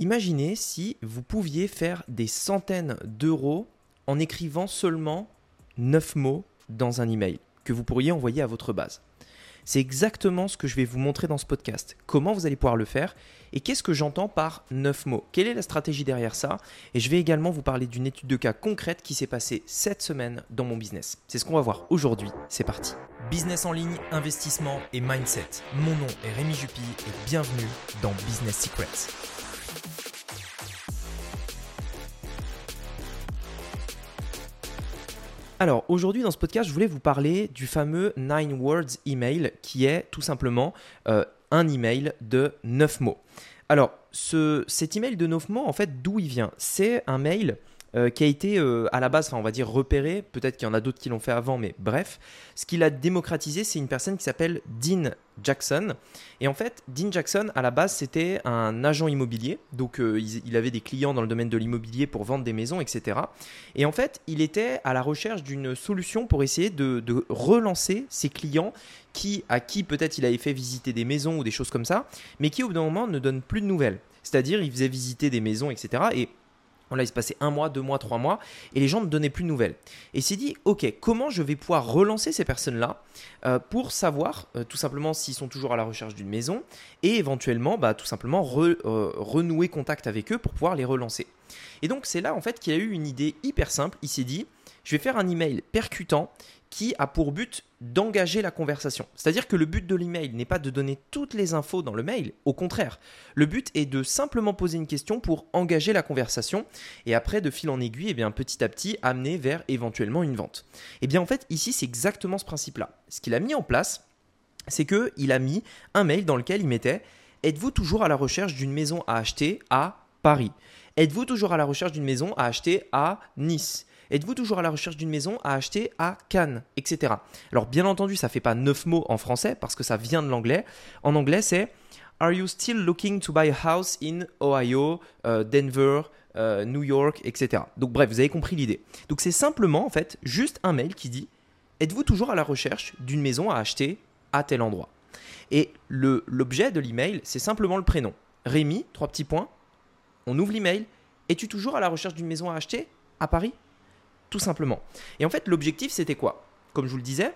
Imaginez si vous pouviez faire des centaines d'euros en écrivant seulement 9 mots dans un email que vous pourriez envoyer à votre base. C'est exactement ce que je vais vous montrer dans ce podcast. Comment vous allez pouvoir le faire et qu'est-ce que j'entends par 9 mots? Quelle est la stratégie derrière ça? Et je vais également vous parler d'une étude de cas concrète qui s'est passée cette semaine dans mon business. C'est ce qu'on va voir aujourd'hui. C'est parti. Business en ligne, investissement et mindset. Mon nom est Rémi Jupy et bienvenue dans Business Secrets. Alors aujourd'hui dans ce podcast, je voulais vous parler du fameux Nine Words Email qui est tout simplement euh, un email de 9 mots. Alors ce, cet email de 9 mots, en fait, d'où il vient? C'est un mail euh, qui a été euh, à la base, on va dire repéré, peut-être qu'il y en a d'autres qui l'ont fait avant, mais bref, ce qu'il a démocratisé, c'est une personne qui s'appelle Dean Jackson. Et en fait, Dean Jackson, à la base, c'était un agent immobilier, donc euh, il, avait des clients dans le domaine de l'immobilier pour vendre des maisons, etc. Et en fait, il était à la recherche d'une solution pour essayer de, relancer ses clients qui, à qui peut-être il avait fait visiter des maisons ou des choses comme ça, mais qui au bout d'un moment ne donnent plus de nouvelles. C'est-à-dire, il faisait visiter des maisons, etc. Et Là, il se passait un mois, deux mois, trois mois, et les gens ne donnaient plus de nouvelles. Et il s'est dit, ok, comment je vais pouvoir relancer ces personnes-là euh, pour savoir euh, tout simplement s'ils sont toujours à la recherche d'une maison, et éventuellement, bah, tout simplement euh, renouer contact avec eux pour pouvoir les relancer. Et donc c'est là en fait qu'il a eu une idée hyper simple. Il s'est dit, je vais faire un email percutant qui a pour but d'engager la conversation. C'est-à-dire que le but de l'email n'est pas de donner toutes les infos dans le mail, au contraire. Le but est de simplement poser une question pour engager la conversation et après, de fil en aiguille, et eh bien, petit à petit, amener vers éventuellement une vente. Et eh bien en fait, ici, c'est exactement ce principe-là. Ce qu'il a mis en place, c'est qu'il a mis un mail dans lequel il mettait Êtes-vous toujours à la recherche d'une maison à acheter à Paris? Êtes-vous toujours à la recherche d'une maison à acheter à Nice Êtes-vous toujours à la recherche d'une maison à acheter à Cannes, etc. Alors bien entendu, ça ne fait pas neuf mots en français parce que ça vient de l'anglais. En anglais, c'est Are you still looking to buy a house in Ohio, euh, Denver, euh, New York, etc. Donc bref, vous avez compris l'idée. Donc c'est simplement en fait juste un mail qui dit Êtes-vous toujours à la recherche d'une maison à acheter à tel endroit? Et l'objet de l'email, c'est simplement le prénom. Rémi, trois petits points. On ouvre l'email. Es-tu toujours à la recherche d'une maison à acheter à Paris? Tout simplement. Et en fait, l'objectif, c'était quoi? Comme je vous le disais,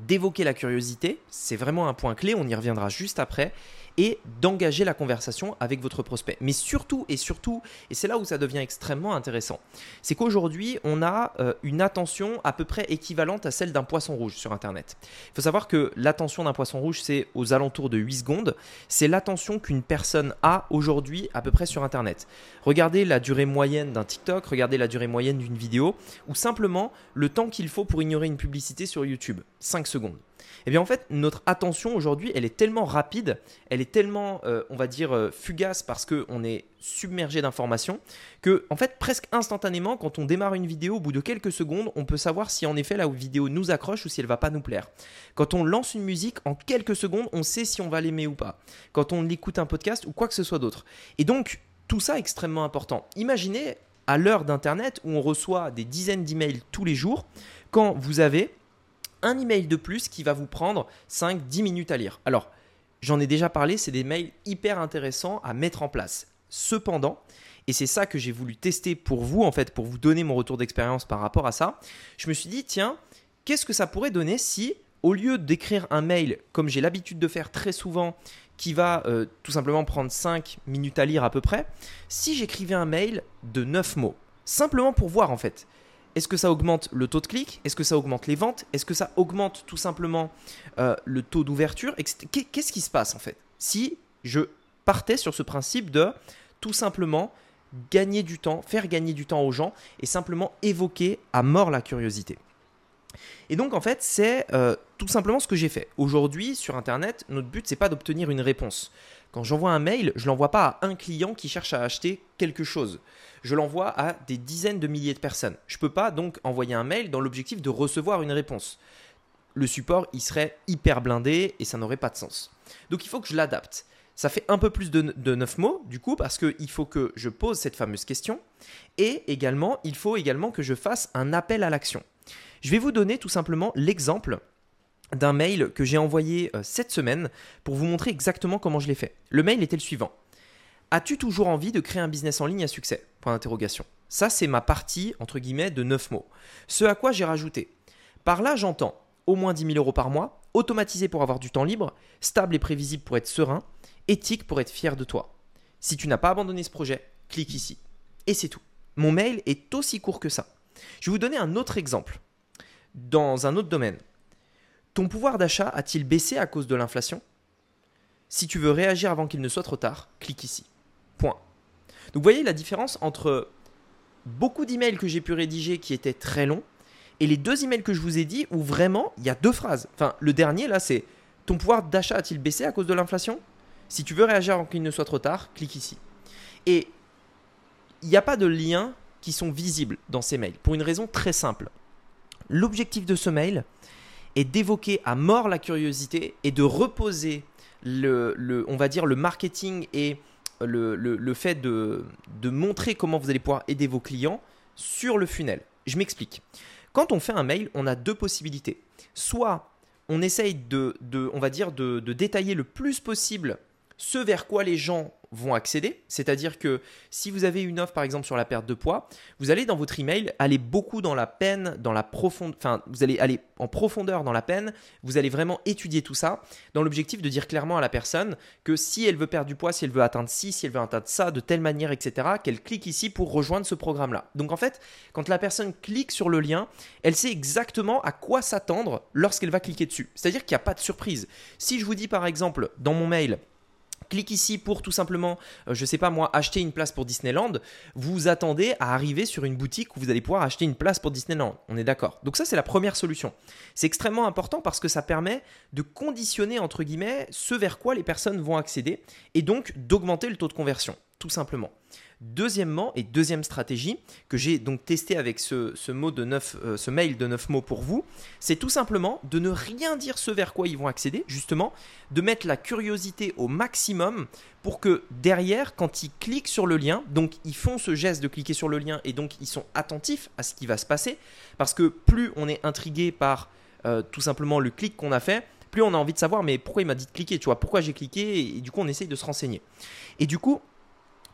d'évoquer la curiosité, c'est vraiment un point clé, on y reviendra juste après, et d'engager la conversation avec votre prospect. Mais surtout, et surtout, et c'est là où ça devient extrêmement intéressant, c'est qu'aujourd'hui, on a euh, une attention à peu près équivalente à celle d'un poisson rouge sur Internet. Il faut savoir que l'attention d'un poisson rouge, c'est aux alentours de 8 secondes. C'est l'attention qu'une personne a aujourd'hui à peu près sur Internet. Regardez la durée moyenne d'un TikTok, regardez la durée moyenne d'une vidéo, ou simplement le temps qu'il faut pour ignorer une publicité sur YouTube. 5 secondes. Eh bien en fait, notre attention aujourd'hui, elle est tellement rapide, elle est tellement, euh, on va dire, euh, fugace parce qu'on est submergé d'informations, que en fait, presque instantanément, quand on démarre une vidéo, au bout de quelques secondes, on peut savoir si en effet la vidéo nous accroche ou si elle va pas nous plaire. Quand on lance une musique, en quelques secondes, on sait si on va l'aimer ou pas. Quand on écoute un podcast ou quoi que ce soit d'autre. Et donc, tout ça est extrêmement important. Imaginez à l'heure d'Internet où on reçoit des dizaines d'emails tous les jours, quand vous avez un email de plus qui va vous prendre 5-10 minutes à lire. Alors, j'en ai déjà parlé, c'est des mails hyper intéressants à mettre en place. Cependant, et c'est ça que j'ai voulu tester pour vous, en fait, pour vous donner mon retour d'expérience par rapport à ça, je me suis dit, tiens, qu'est-ce que ça pourrait donner si, au lieu d'écrire un mail, comme j'ai l'habitude de faire très souvent, qui va euh, tout simplement prendre 5 minutes à lire à peu près, si j'écrivais un mail de 9 mots, simplement pour voir en fait. Est-ce que ça augmente le taux de clic? Est-ce que ça augmente les ventes? Est-ce que ça augmente tout simplement euh, le taux d'ouverture? Qu'est-ce qui se passe en fait? Si je partais sur ce principe de tout simplement gagner du temps, faire gagner du temps aux gens et simplement évoquer à mort la curiosité. Et donc en fait, c'est euh, tout simplement ce que j'ai fait. Aujourd'hui, sur Internet, notre but, c'est pas d'obtenir une réponse. Quand j'envoie un mail, je l'envoie pas à un client qui cherche à acheter quelque chose je l'envoie à des dizaines de milliers de personnes. Je ne peux pas donc envoyer un mail dans l'objectif de recevoir une réponse. Le support, il serait hyper blindé et ça n'aurait pas de sens. Donc il faut que je l'adapte. Ça fait un peu plus de, de 9 mots, du coup, parce qu'il faut que je pose cette fameuse question. Et également, il faut également que je fasse un appel à l'action. Je vais vous donner tout simplement l'exemple d'un mail que j'ai envoyé euh, cette semaine pour vous montrer exactement comment je l'ai fait. Le mail était le suivant. As-tu toujours envie de créer un business en ligne à succès? Ça, c'est ma partie, entre guillemets, de 9 mots. Ce à quoi j'ai rajouté. Par là, j'entends au moins 10 000 euros par mois, automatisé pour avoir du temps libre, stable et prévisible pour être serein, éthique pour être fier de toi. Si tu n'as pas abandonné ce projet, clique ici. Et c'est tout. Mon mail est aussi court que ça. Je vais vous donner un autre exemple. Dans un autre domaine. Ton pouvoir d'achat a-t-il baissé à cause de l'inflation? Si tu veux réagir avant qu'il ne soit trop tard, clique ici. Point. Donc vous voyez la différence entre beaucoup d'emails que j'ai pu rédiger qui étaient très longs et les deux emails que je vous ai dit où vraiment il y a deux phrases. Enfin, le dernier là, c'est ton pouvoir d'achat a-t-il baissé à cause de l'inflation? Si tu veux réagir avant qu'il ne soit trop tard, clique ici. Et il n'y a pas de liens qui sont visibles dans ces mails pour une raison très simple. L'objectif de ce mail est d'évoquer à mort la curiosité et de reposer le, on va dire le marketing et le, fait de, de montrer comment vous allez pouvoir aider vos clients sur le funnel. Je m'explique. Quand on fait un mail, on a deux possibilités. Soit on essaye de, on va dire, de, de détailler le plus possible ce vers quoi les gens vont accéder. C'est-à-dire que si vous avez une offre par exemple sur la perte de poids, vous allez dans votre email aller beaucoup dans la peine, dans la profondeur, enfin vous allez aller en profondeur dans la peine, vous allez vraiment étudier tout ça dans l'objectif de dire clairement à la personne que si elle veut perdre du poids, si elle veut atteindre ci, si elle veut atteindre ça, de telle manière, etc., qu'elle clique ici pour rejoindre ce programme-là. Donc en fait, quand la personne clique sur le lien, elle sait exactement à quoi s'attendre lorsqu'elle va cliquer dessus. C'est-à-dire qu'il n'y a pas de surprise. Si je vous dis par exemple dans mon mail, Clique ici pour tout simplement, euh, je sais pas moi, acheter une place pour Disneyland. Vous attendez à arriver sur une boutique où vous allez pouvoir acheter une place pour Disneyland. On est d'accord. Donc ça, c'est la première solution. C'est extrêmement important parce que ça permet de conditionner, entre guillemets, ce vers quoi les personnes vont accéder et donc d'augmenter le taux de conversion, tout simplement. Deuxièmement, et deuxième stratégie, que j'ai donc testé avec ce, mot de euh, ce mail de 9 mots pour vous, c'est tout simplement de ne rien dire ce vers quoi ils vont accéder, justement, de mettre la curiosité au maximum pour que derrière, quand ils cliquent sur le lien, donc ils font ce geste de cliquer sur le lien et donc ils sont attentifs à ce qui va se passer, parce que plus on est intrigué par euh, tout simplement le clic qu'on a fait, plus on a envie de savoir mais pourquoi il m'a dit de cliquer, tu vois, pourquoi j'ai cliqué, et, et du coup on essaye de se renseigner. Et du coup,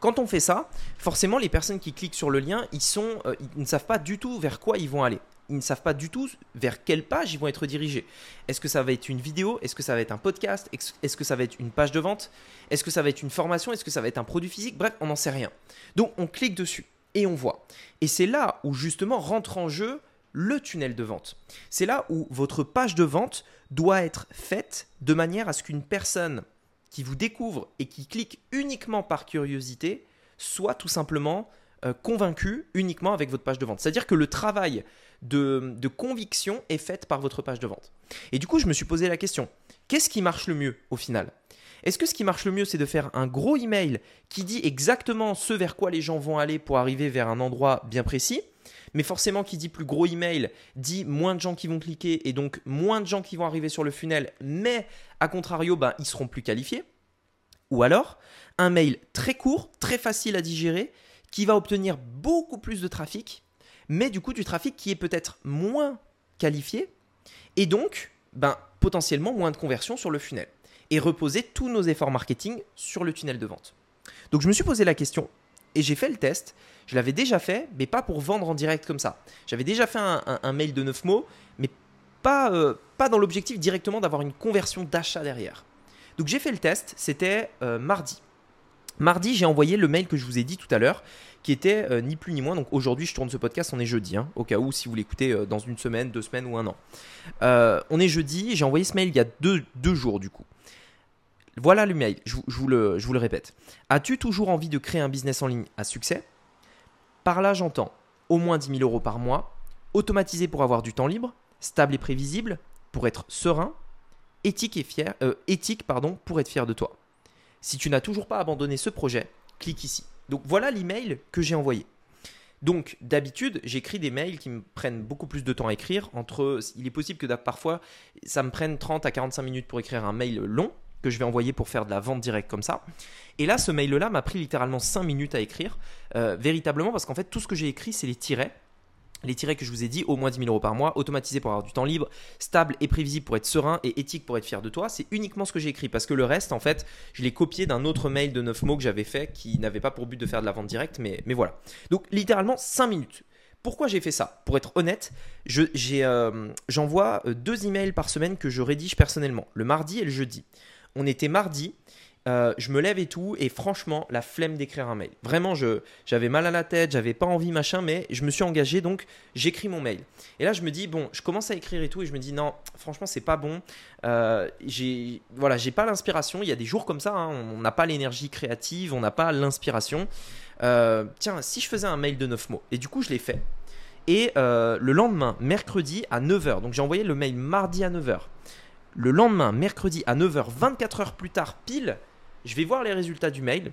quand on fait ça, forcément, les personnes qui cliquent sur le lien, euh, ils ne savent pas du tout vers quoi ils vont aller. Ils ne savent pas du tout vers quelle page ils vont être dirigés. Est-ce que ça va être une vidéo? Est-ce que ça va être un podcast? Est-ce que ça va être une page de vente? Est-ce que ça va être une formation? Est-ce que ça va être un produit physique? Bref, on n'en sait rien. Donc, on clique dessus et on voit. Et c'est là où justement rentre en jeu le tunnel de vente. C'est là où votre page de vente doit être faite de manière à ce qu'une personne qui vous découvre et qui clique uniquement par curiosité soit tout simplement euh, convaincu uniquement avec votre page de vente. C'est-à-dire que le travail de, de, conviction est fait par votre page de vente. Et du coup, je me suis posé la question, qu'est-ce qui marche le mieux au final? Est-ce que ce qui marche le mieux, c'est de faire un gros email qui dit exactement ce vers quoi les gens vont aller pour arriver vers un endroit bien précis? Mais forcément, qui dit plus gros email dit moins de gens qui vont cliquer et donc moins de gens qui vont arriver sur le funnel, mais à contrario, ben, ils seront plus qualifiés. Ou alors, un mail très court, très facile à digérer, qui va obtenir beaucoup plus de trafic, mais du coup du trafic qui est peut-être moins qualifié, et donc ben, potentiellement moins de conversion sur le funnel, et reposer tous nos efforts marketing sur le tunnel de vente. Donc je me suis posé la question, et j'ai fait le test, je l'avais déjà fait, mais pas pour vendre en direct comme ça. J'avais déjà fait un, mail de 9 mots, mais pas, euh, pas dans l'objectif directement d'avoir une conversion d'achat derrière. Donc j'ai fait le test, c'était euh, mardi. Mardi, j'ai envoyé le mail que je vous ai dit tout à l'heure, qui était euh, ni plus ni moins. Donc aujourd'hui, je tourne ce podcast, on est jeudi, hein, au cas où si vous l'écoutez dans une semaine, deux semaines ou un an. on est jeudi, j'ai envoyé ce mail il y a deux, deux jours du coup. Voilà le mail, je, vous, le, répète. As-tu toujours envie de créer un business en ligne à succès? Par là, j'entends au moins 10 000 euros par mois, automatisé pour avoir du temps libre, stable et prévisible, pour être serein, éthique, et fier, euh, éthique pardon, pour être fier de toi. Si tu n'as toujours pas abandonné ce projet, clique ici. Donc voilà l'email que j'ai envoyé. Donc d'habitude, j'écris des mails qui me prennent beaucoup plus de temps à écrire. Entre, il est possible que parfois ça me prenne 30 à 45 minutes pour écrire un mail long que je vais envoyer pour faire de la vente directe comme ça. Et là, ce mail-là m'a pris littéralement 5 minutes à écrire, euh, véritablement parce qu'en fait, tout ce que j'ai écrit, c'est les tirets. les tirets que je vous ai dit, au moins 10 000 euros par mois, automatisé pour avoir du temps libre, stable et prévisible pour être serein et éthique pour être fier de toi, c'est uniquement ce que j'ai écrit parce que le reste, en fait, je l'ai copié d'un autre mail de 9 mots que j'avais fait qui n'avait pas pour but de faire de la vente directe, mais, mais voilà. Donc littéralement 5 minutes. Pourquoi j'ai fait ça? Pour être honnête, euh, j'envoie euh, deux emails par semaine que je rédige personnellement, le mardi et le jeudi. On était mardi, euh, je me lève et tout, et franchement, la flemme d'écrire un mail. Vraiment, j'avais mal à la tête, j'avais pas envie, machin, mais je me suis engagé, donc j'écris mon mail. Et là, je me dis, bon, je commence à écrire et tout, et je me dis, non, franchement, c'est pas bon. Euh, j'ai voilà, j'ai pas l'inspiration. Il y a des jours comme ça, hein, on n'a pas l'énergie créative, on n'a pas l'inspiration. Euh, tiens, si je faisais un mail de 9 mots, et du coup, je l'ai fait. Et le lendemain, mercredi à 9h, donc j'ai envoyé le mail mardi à 9h. Le lendemain, mercredi à 9h, 24 heures plus tard, pile, je vais voir les résultats du mail.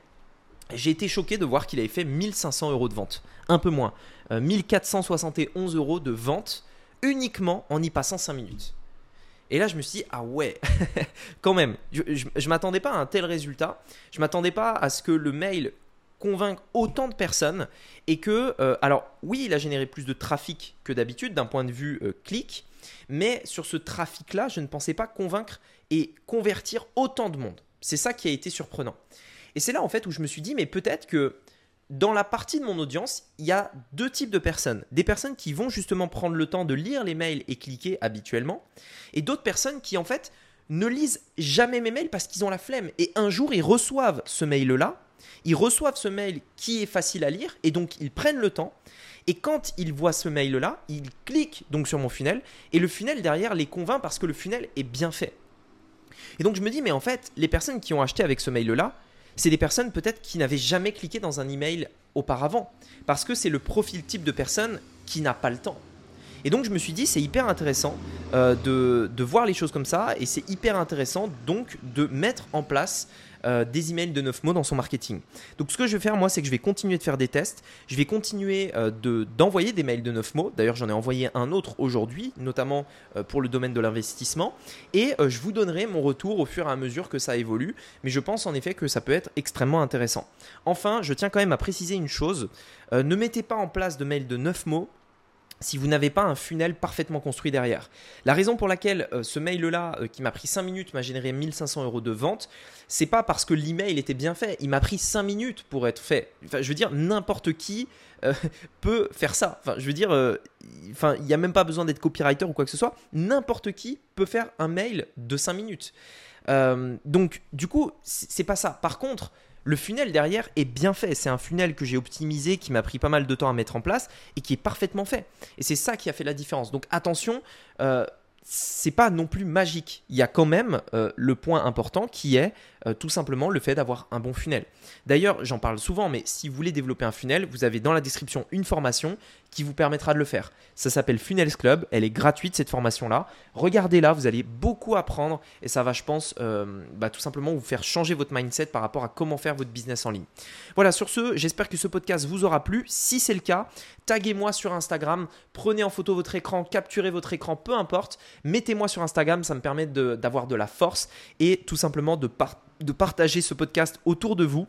J'ai été choqué de voir qu'il avait fait 1500 euros de vente. Un peu moins. 1471 euh, euros de vente uniquement en y passant 5 minutes. Et là, je me suis dit, ah ouais, quand même, je ne m'attendais pas à un tel résultat. Je m'attendais pas à ce que le mail convainque autant de personnes et que, euh, alors oui, il a généré plus de trafic que d'habitude d'un point de vue euh, clic, mais sur ce trafic-là, je ne pensais pas convaincre et convertir autant de monde. C'est ça qui a été surprenant. Et c'est là en fait où je me suis dit, mais peut-être que dans la partie de mon audience, il y a deux types de personnes. Des personnes qui vont justement prendre le temps de lire les mails et cliquer habituellement, et d'autres personnes qui en fait ne lisent jamais mes mails parce qu'ils ont la flemme. Et un jour, ils reçoivent ce mail-là, ils reçoivent ce mail qui est facile à lire, et donc ils prennent le temps. Et quand ils voient ce mail-là, ils cliquent donc sur mon funnel, et le funnel derrière les convainc parce que le funnel est bien fait. Et donc je me dis, mais en fait, les personnes qui ont acheté avec ce mail-là, c'est des personnes peut-être qui n'avaient jamais cliqué dans un email auparavant. Parce que c'est le profil type de personne qui n'a pas le temps. Et donc je me suis dit, c'est hyper intéressant euh, de, de, voir les choses comme ça. Et c'est hyper intéressant donc de mettre en place euh, des emails de 9 mots dans son marketing. Donc ce que je vais faire moi, c'est que je vais continuer de faire des tests, je vais continuer euh, d'envoyer des mails de 9 mots. D'ailleurs, j'en ai envoyé un autre aujourd'hui, notamment euh, pour le domaine de l'investissement. Et je vous donnerai mon retour au fur et à mesure que ça évolue. Mais je pense en effet que ça peut être extrêmement intéressant. Enfin, je tiens quand même à préciser une chose. ne mettez pas en place de mails de 9 mots si vous n'avez pas un funnel parfaitement construit derrière. La raison pour laquelle euh, ce mail-là, euh, qui m'a pris 5 minutes, m'a généré 1500 euros de vente, c'est pas parce que l'email était bien fait. Il m'a pris 5 minutes pour être fait. Enfin, je veux dire, n'importe qui euh, peut faire ça. Enfin, je veux dire, enfin, il n'y a même pas besoin d'être copywriter ou quoi que ce soit. N'importe qui peut faire un mail de 5 minutes. donc, du coup, c'est pas ça. Par contre, le funnel derrière est bien fait. C'est un funnel que j'ai optimisé, qui m'a pris pas mal de temps à mettre en place et qui est parfaitement fait. Et c'est ça qui a fait la différence. Donc attention, euh, c'est pas non plus magique. Il y a quand même euh, le point important qui est euh, tout simplement le fait d'avoir un bon funnel. D'ailleurs, j'en parle souvent, mais si vous voulez développer un funnel, vous avez dans la description une formation qui vous permettra de le faire. Ça s'appelle Funnels Club, elle est gratuite cette formation-là. Regardez-la, vous allez beaucoup apprendre et ça va, je pense, euh, bah, tout simplement vous faire changer votre mindset par rapport à comment faire votre business en ligne. Voilà, sur ce, j'espère que ce podcast vous aura plu. Si c'est le cas, taguez-moi sur Instagram, prenez en photo votre écran, capturez votre écran, peu importe, mettez-moi sur Instagram, ça me permet d'avoir de, la force et tout simplement de partager de partager ce podcast autour de vous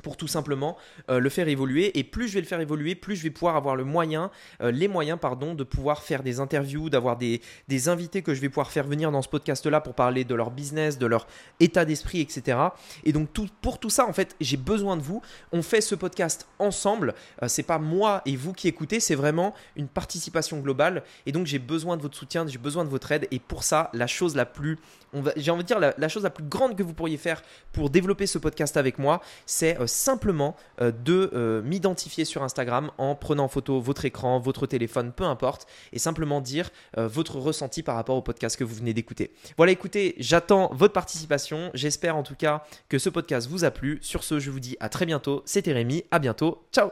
pour tout simplement euh, le faire évoluer. Et plus je vais le faire évoluer, plus je vais pouvoir avoir le moyen, euh, les moyens, pardon, de pouvoir faire des interviews, d'avoir des, des, invités que je vais pouvoir faire venir dans ce podcast-là pour parler de leur business, de leur état d'esprit, etc. Et donc pour tout ça, en fait, j'ai besoin de vous. On fait ce podcast ensemble. Euh, c'est pas moi et vous qui écoutez, c'est vraiment une participation globale. Et donc j'ai besoin de votre soutien, j'ai besoin de votre aide. Et pour ça, la chose la plus, j'ai envie de dire la, la, chose la plus grande que vous pourriez faire pour développer ce podcast avec moi, c'est simplement euh, de euh, m'identifier sur Instagram en prenant en photo votre écran, votre téléphone, peu importe, et simplement dire euh, votre ressenti par rapport au podcast que vous venez d'écouter. Voilà, écoutez, j'attends votre participation. J'espère en tout cas que ce podcast vous a plu. Sur ce, je vous dis à très bientôt. C'était Rémi, à bientôt. Ciao